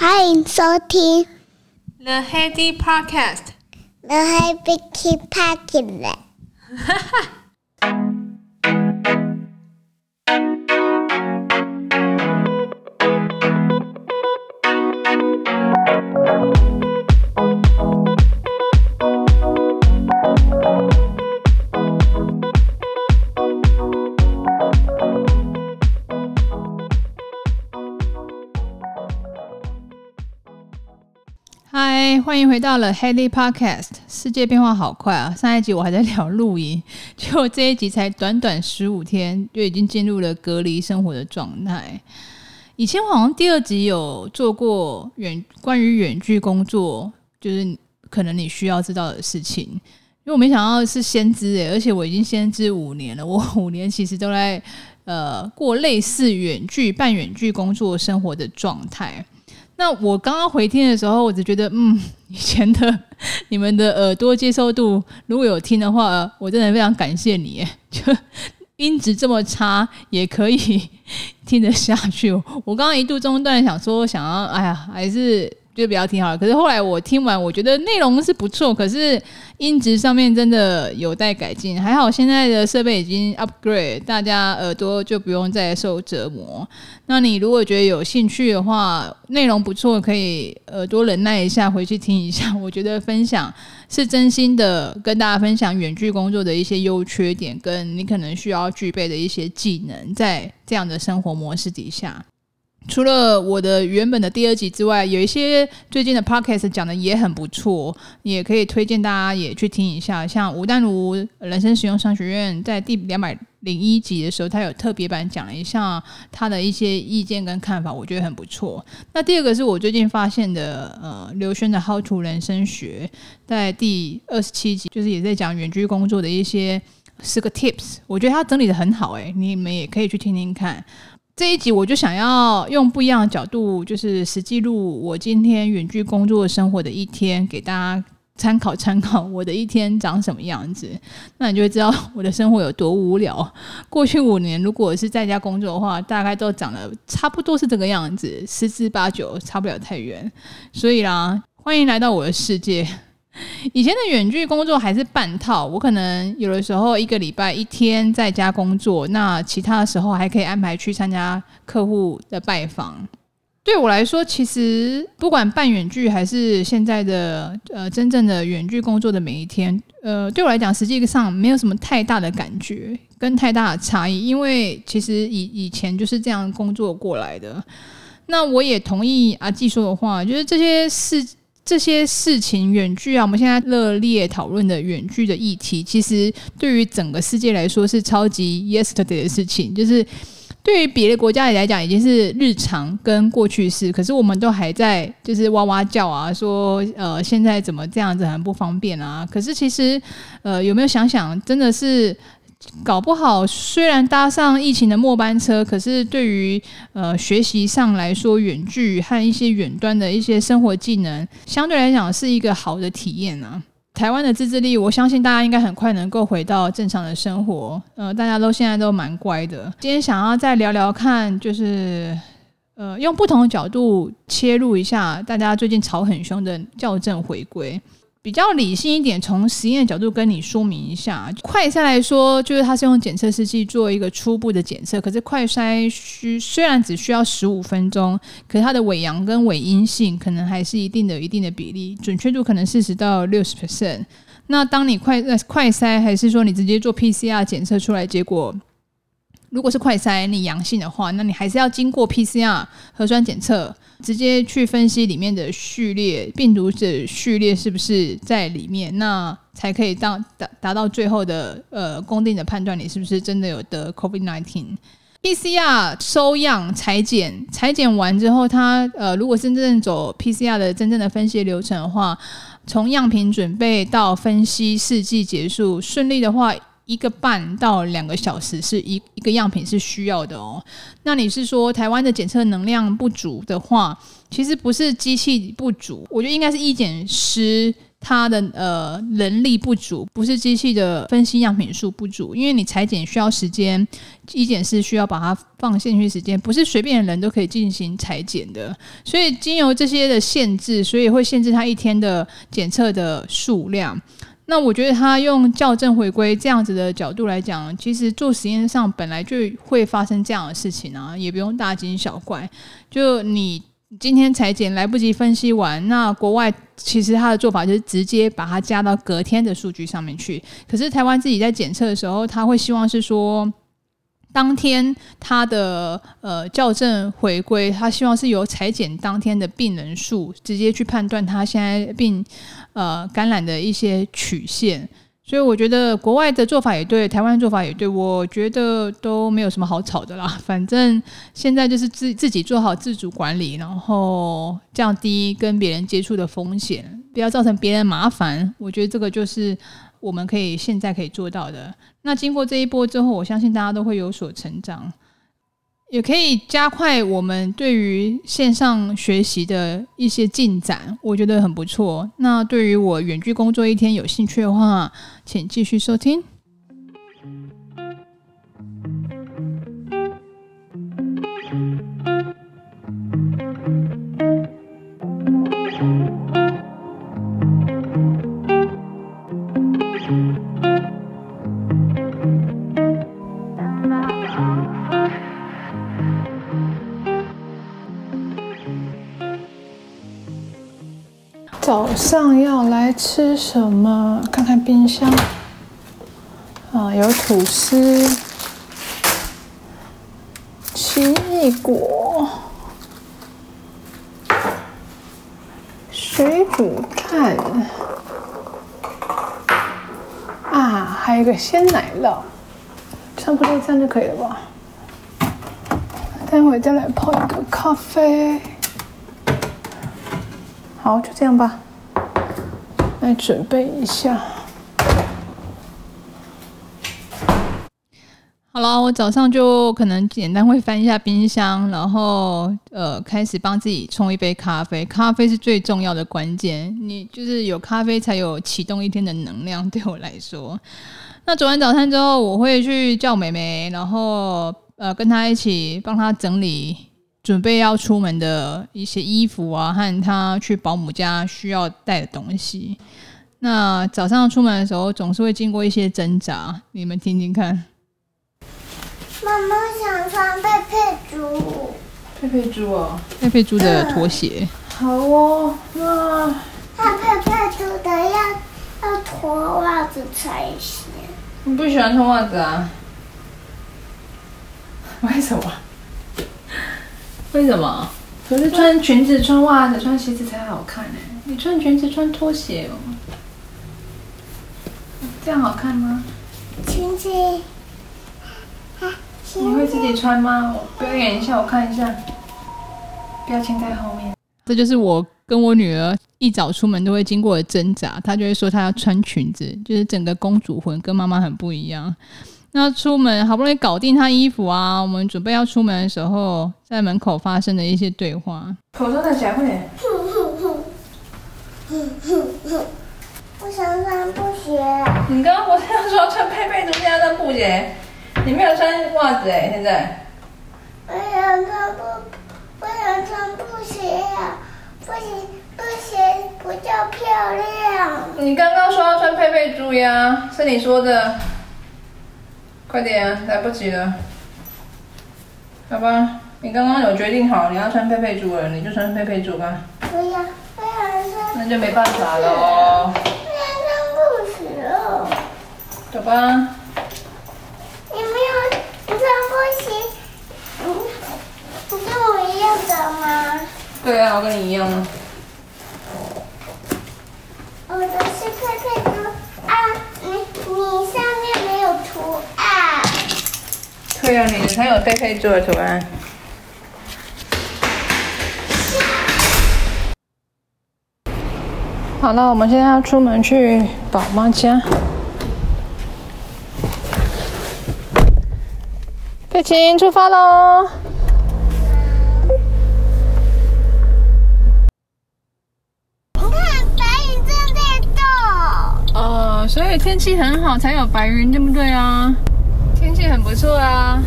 欢迎收听 The Heady Podcast。The Heady Podcast。 迎回到了 Heady Podcast。世界变化好快啊！上一集我还在聊露营，结果这一集才短短十五天就已经进入了隔离生活的状态。以前好像第二集有做过远关于远距工作，就是可能你需要知道的事情。因为我没想到是先知诶，而且我已经先知五年了。我 五年其实都在呃过类似远距、半远距工作生活的状态。那我刚刚回听的时候，我只觉得，嗯，以前的 你们的耳朵接受度，如果有听的话，我真的非常感谢你，就音质这么差也可以 听得下去。我刚刚一度中断，想说想要，哎呀，还是。就不要听好了。可是后来我听完，我觉得内容是不错，可是音质上面真的有待改进。还好现在的设备已经 upgrade，大家耳朵就不用再受折磨。那你如果觉得有兴趣的话，内容不错，可以耳朵忍耐一下，回去听一下。我觉得分享是真心的，跟大家分享远距工作的一些优缺点，跟你可能需要具备的一些技能，在这样的生活模式底下。除了我的原本的第二集之外，有一些最近的 podcast 讲的也很不错，也可以推荐大家也去听一下。像吴淡如人生实用商学院在第两百零一集的时候，他有特别版讲了一下他的一些意见跟看法，我觉得很不错。那第二个是我最近发现的，呃，刘轩的 How to 人生学，在第二十七集，就是也在讲远距工作的一些四个 tips，我觉得他整理得很好，诶，你们也可以去听听看。这一集我就想要用不一样的角度，就是实际录我今天远距工作生活的一天，给大家参考参考。我的一天长什么样子，那你就会知道我的生活有多无聊。过去五年，如果是在家工作的话，大概都长得差不多是这个样子，十之八九差不了太远。所以啦，欢迎来到我的世界。以前的远距工作还是半套，我可能有的时候一个礼拜一天在家工作，那其他的时候还可以安排去参加客户的拜访。对我来说，其实不管半远距还是现在的呃真正的远距工作的每一天，呃，对我来讲实际上没有什么太大的感觉跟太大的差异，因为其实以以前就是这样工作过来的。那我也同意阿纪说的话，就是这些事。这些事情远距啊，我们现在热烈讨论的远距的议题，其实对于整个世界来说是超级 yesterday 的事情，就是对于别的国家来讲已经是日常跟过去式，可是我们都还在就是哇哇叫啊，说呃现在怎么这样子很不方便啊？可是其实呃有没有想想，真的是。搞不好，虽然搭上疫情的末班车，可是对于呃学习上来说，远距和一些远端的一些生活技能，相对来讲是一个好的体验啊。台湾的自制力，我相信大家应该很快能够回到正常的生活。呃，大家都现在都蛮乖的。今天想要再聊聊看，就是呃用不同的角度切入一下，大家最近吵很凶的校正回归。比较理性一点，从实验的角度跟你说明一下。快筛来说，就是它是用检测试剂做一个初步的检测，可是快筛需虽然只需要十五分钟，可是它的伪阳跟伪阴性可能还是一定的一定的比例，准确度可能四十到六十 percent。那当你快快筛，还是说你直接做 PCR 检测出来结果，如果是快筛你阳性的话，那你还是要经过 PCR 核酸检测。直接去分析里面的序列病毒的序列是不是在里面，那才可以到达达到最后的呃公定的判断，你是不是真的有得 COVID-19。PCR 收样裁剪、裁剪完之后，它呃如果真正走 PCR 的真正的分析流程的话，从样品准备到分析试剂结束顺利的话。一个半到两个小时是一一个样品是需要的哦。那你是说台湾的检测能量不足的话，其实不是机器不足，我觉得应该是医检师他的呃人力不足，不是机器的分析样品数不足，因为你裁剪需要时间，医检师需要把它放进去时间，不是随便的人都可以进行裁剪的。所以经由这些的限制，所以会限制他一天的检测的数量。那我觉得他用校正回归这样子的角度来讲，其实做实验上本来就会发生这样的事情啊，也不用大惊小怪。就你。今天裁剪来不及分析完，那国外其实他的做法就是直接把它加到隔天的数据上面去。可是台湾自己在检测的时候，他会希望是说，当天他的呃校正回归，他希望是由裁剪当天的病人数直接去判断他现在病呃感染的一些曲线。所以我觉得国外的做法也对，台湾做法也对，我觉得都没有什么好吵的啦。反正现在就是自自己做好自主管理，然后降低跟别人接触的风险，不要造成别人麻烦。我觉得这个就是我们可以现在可以做到的。那经过这一波之后，我相信大家都会有所成长。也可以加快我们对于线上学习的一些进展，我觉得很不错。那对于我远距工作一天有兴趣的话，请继续收听。早上要来吃什么？看看冰箱啊，有吐司、奇异果、水煮蛋啊，还有一个鲜奶酪，差不多这样就可以了吧？待会再来泡一个咖啡。好，就这样吧。来准备一下。好了，我早上就可能简单会翻一下冰箱，然后呃，开始帮自己冲一杯咖啡。咖啡是最重要的关键，你就是有咖啡才有启动一天的能量。对我来说，那煮完早餐之后，我会去叫妹妹，然后呃，跟她一起帮她整理。准备要出门的一些衣服啊，和他去保姆家需要带的东西。那早上出门的时候，总是会经过一些挣扎，你们听听看。妈妈想穿佩佩猪。佩佩猪哦，佩佩猪的拖鞋。好哦，那那佩佩猪的要要脱袜子才行。你不喜欢穿袜子啊？为什么？为什么？可是穿裙子、穿袜子、穿鞋子才好看呢。你穿裙子、穿拖鞋哦，这样好看吗？裙子，你会自己穿吗？我表演一下，我看一下。标签在后面。这就是我跟我女儿一早出门都会经过的挣扎。她就会说她要穿裙子，就是整个公主魂跟妈妈很不一样。那出门好不容易搞定他衣服啊，我们准备要出门的时候，在门口发生的一些对话。口罩戴起来，快点。我想穿布鞋。你刚刚不是要说穿佩佩猪，现在穿布鞋？你没有穿袜子哎，现在。我想穿布，我想穿布鞋呀，布鞋布鞋比较漂亮。你刚刚说要穿佩佩猪呀，是你说的。快点，来不及了，好吧？你刚刚有决定好你要穿佩佩猪了，你就穿佩佩猪吧。不要，不要穿。那就没办法了哦。不要。走吧。你没有穿布鞋，嗯，你跟我一样的吗？对啊，我跟你一样。我的是佩佩猪啊，你你上面没有图案。对啊，你才有佩佩猪的图案。好了，我们现在要出门去宝妈家。佩琴，出发喽！你看，白云正在所以天气很好才有白云，对不对啊？天气很不错啊。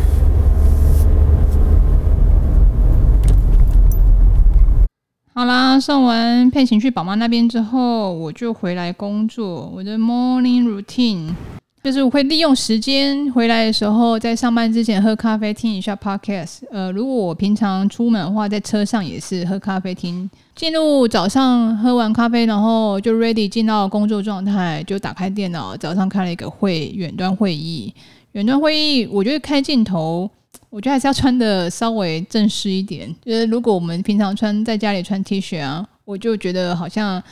好啦，送完佩琴去宝妈那边之后，我就回来工作。我的 morning routine 就是我会利用时间回来的时候，在上班之前喝咖啡，听一下 podcast。呃，如果我平常出门的话，在车上也是喝咖啡听。进入早上喝完咖啡，然后就 ready 进到工作状态，就打开电脑。早上开了一个会，远端会议。远端会议，我觉得开镜头。我觉得还是要穿的稍微正式一点。就是如果我们平常穿在家里穿 T 恤啊，我就觉得好像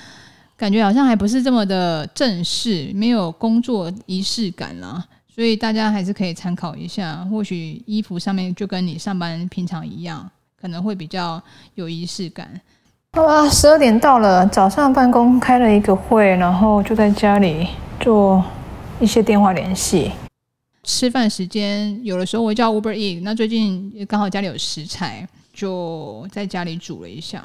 感觉好像还不是这么的正式，没有工作仪式感啦。所以大家还是可以参考一下，或许衣服上面就跟你上班平常一样，可能会比较有仪式感。好吧，十二点到了，早上办公开了一个会，然后就在家里做一些电话联系。吃饭时间，有的时候我会叫 Uber Eat 那最近刚好家里有食材，就在家里煮了一下。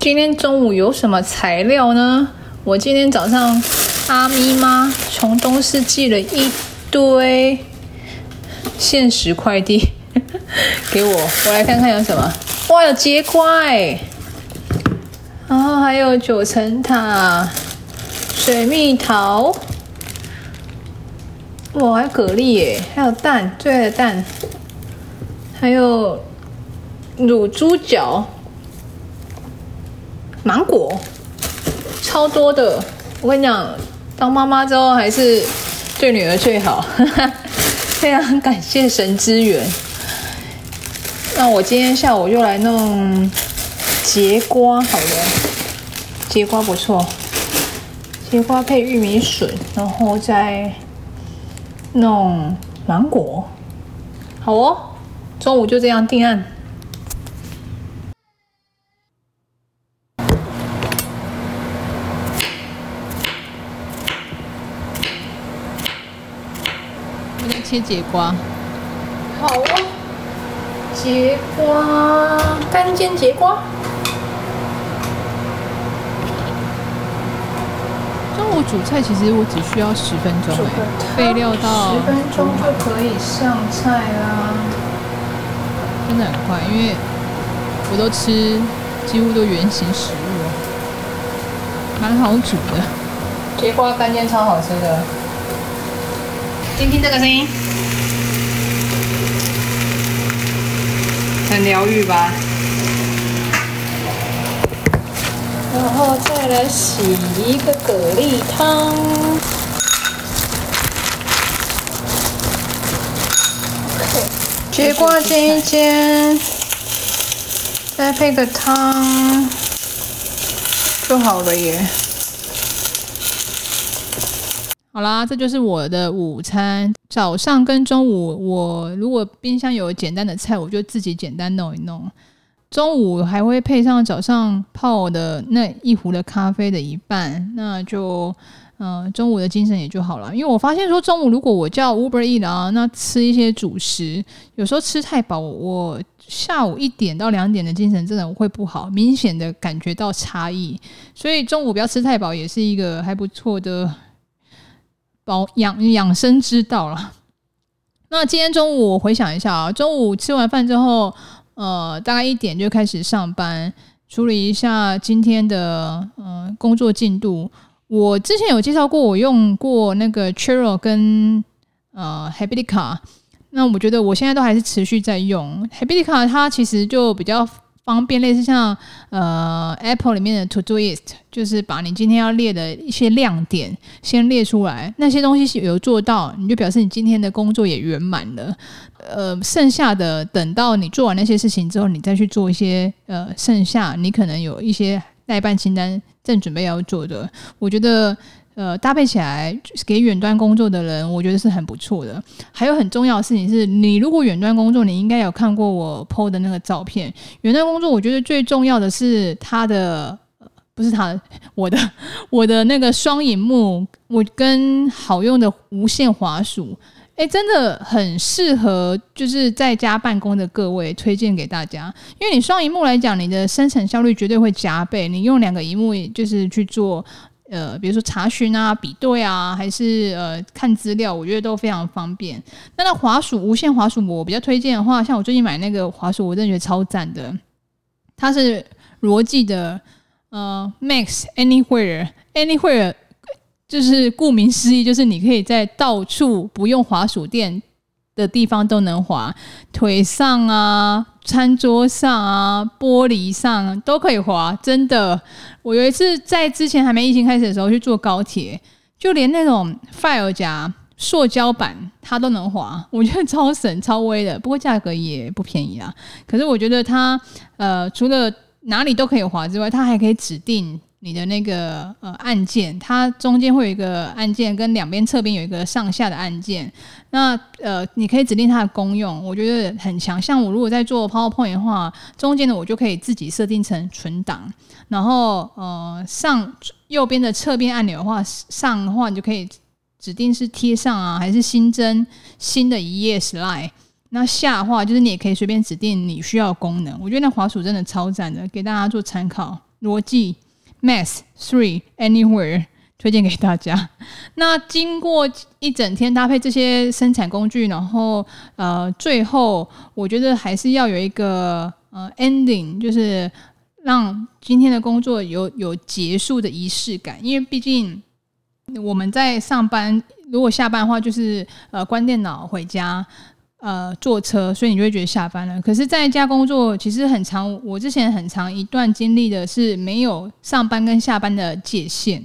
今天中午有什么材料呢？我今天早上阿咪妈从东市寄了一堆限时快递 给我，我来看看有什么。哇，有节瓜哎，然后还有九层塔、水蜜桃。哇，还有蛤蜊耶，还有蛋，最爱的蛋，还有卤猪脚、芒果，超多的。我跟你讲，当妈妈之后还是对女儿最好，非常感谢神支援。那我今天下午就来弄节瓜，好了，节瓜不错，节瓜配玉米笋，然后再。弄芒果，好哦，中午就这样定案。我在切节瓜，好哦，节瓜，干煎节瓜。煮菜其实我只需要十分钟，备料到十分钟就可以上菜啦，真的很快，因为我都吃几乎都原形食物，蛮好煮的。櫛瓜干煎超好吃的，听听这个声音，很疗愈吧？然后再来洗一个蛤蜊汤。櫛瓜煎一煎，再配个汤就好了耶。好啦，这就是我的午餐。早上跟中午，我如果冰箱有简单的菜，我就自己简单弄一弄。中午还会配上早上泡的那一壶的咖啡的一半，那就嗯、中午的精神也就好了。因为我发现说，中午如果我叫 Uber Eat 啊，那吃一些主食，有时候吃太饱，我下午一点到两点的精神真的会不好，明显的感觉到差异。所以中午不要吃太饱，也是一个还不错的保养养生之道了。那今天中午我回想一下啊，中午吃完饭之后。呃，大概一点就开始上班，处理一下今天的呃工作进度。我之前有介绍过，我用过那个 Chero 跟呃 Habitica，那我觉得我现在都还是持续在用 Habitica，它其实就比较。方便，类似像呃 Apple 里面的 Todoist，就是把你今天要列的一些亮点先列出来，那些东西有做到，你就表示你今天的工作也圆满了。呃，剩下的等到你做完那些事情之后，你再去做一些呃剩下你可能有一些待办清单正准备要做的，我觉得。呃，搭配起来给远端工作的人，我觉得是很不错的。还有很重要的事情是，你如果远端工作，你应该有看过我 PO 的那个照片。远端工作，我觉得最重要的是它的，不是它的，我的，我的那个双萤幕，我跟好用的无线滑鼠，哎，真的很适合，就是在家办公的各位推荐给大家。因为你双萤幕来讲，你的生产效率绝对会加倍。你用两个萤幕，就是去做。呃，比如说查询啊、比对啊，还是呃看资料，我觉得都非常方便。那那滑鼠无线滑鼠，我比较推荐的话，像我最近买那个滑鼠，我真的觉得超赞的。它是罗技的呃 Max Anywhere Anywhere，就是顾名思义，就是你可以在到处不用滑鼠垫的地方都能滑，腿上啊。餐桌上啊，玻璃上都可以滑，真的。我有一次在之前还没疫情开始的时候去坐高铁，就连那种 file 夹、塑胶板它都能滑，我觉得超省、超威的。不过价格也不便宜啊。可是我觉得它呃，除了哪里都可以滑之外，它还可以指定。你的那个呃按键，它中间会有一个按键，跟两边侧边有一个上下的按键。那呃，你可以指定它的功用，我觉得很强。像我如果在做 PowerPoint 的话，中间的我就可以自己设定成存档。然后呃，上右边的侧边按钮的话，上的话你就可以指定是贴上啊，还是新增新的一页 slide。那下的话就是你也可以随便指定你需要的功能。我觉得那滑鼠真的超赞的，给大家做参考。逻辑。Mass Three Anywhere 推荐给大家。那经过一整天搭配这些生产工具，然后呃，最后我觉得还是要有一个呃 ending，就是让今天的工作有有结束的仪式感。因为毕竟我们在上班，如果下班的话，就是呃关电脑回家。呃，坐车，所以你就会觉得下班了。可是在家工作其实很长，我之前很长一段经历的是没有上班跟下班的界限。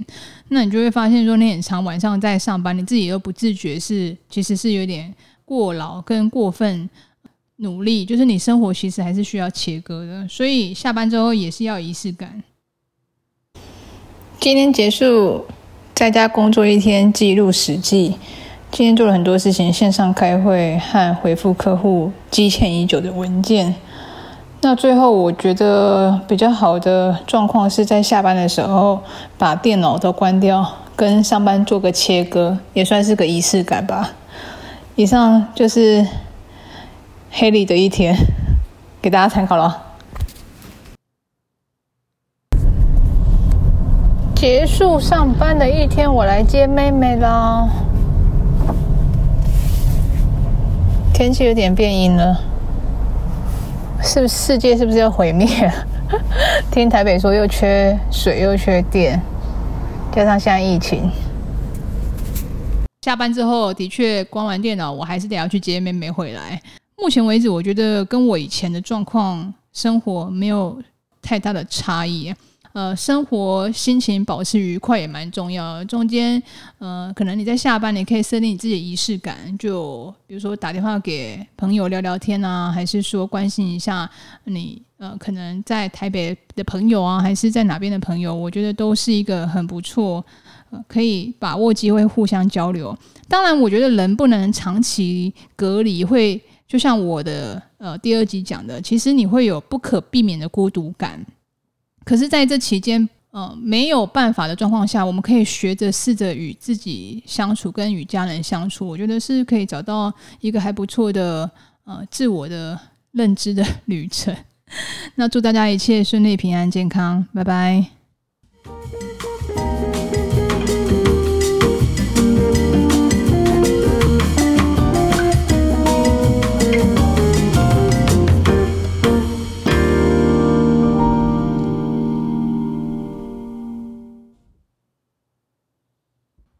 那你就会发现说，你很长晚上在上班，你自己又不自觉是其实是有点过劳跟过分努力，就是你生活其实还是需要切割的。所以下班之后也是要仪式感。今天结束在家工作一天，记录史记。今天做了很多事情，线上开会和回复客户积欠已久的文件。那最后我觉得比较好的状况是在下班的时候把电脑都关掉，跟上班做个切割，也算是个仪式感吧。以上就是黑莉的一天，给大家参考了。结束上班的一天，我来接妹妹啦。天气有点变阴了，是不是世界是不是要毁灭？听台北说又缺水又缺电，加上现在疫情，下班之后的确关完电脑，我还是得要去接妹妹回来。目前为止，我觉得跟我以前的状况生活没有太大的差异。呃，生活心情保持愉快也蛮重要。中间，呃，可能你在下班，你可以设定你自己的仪式感，就比如说打电话给朋友聊聊天啊，还是说关心一下你，呃，可能在台北的朋友啊，还是在哪边的朋友，我觉得都是一个很不错，可以把握机会互相交流。当然，我觉得人不能长期隔离，会就像我的呃第二集讲的，其实你会有不可避免的孤独感。可是，在这期间，呃，没有办法的状况下，我们可以学着试着与自己相处，跟与家人相处，我觉得是可以找到一个还不错的呃自我的认知的旅程。那祝大家一切顺利、平安、健康，拜拜。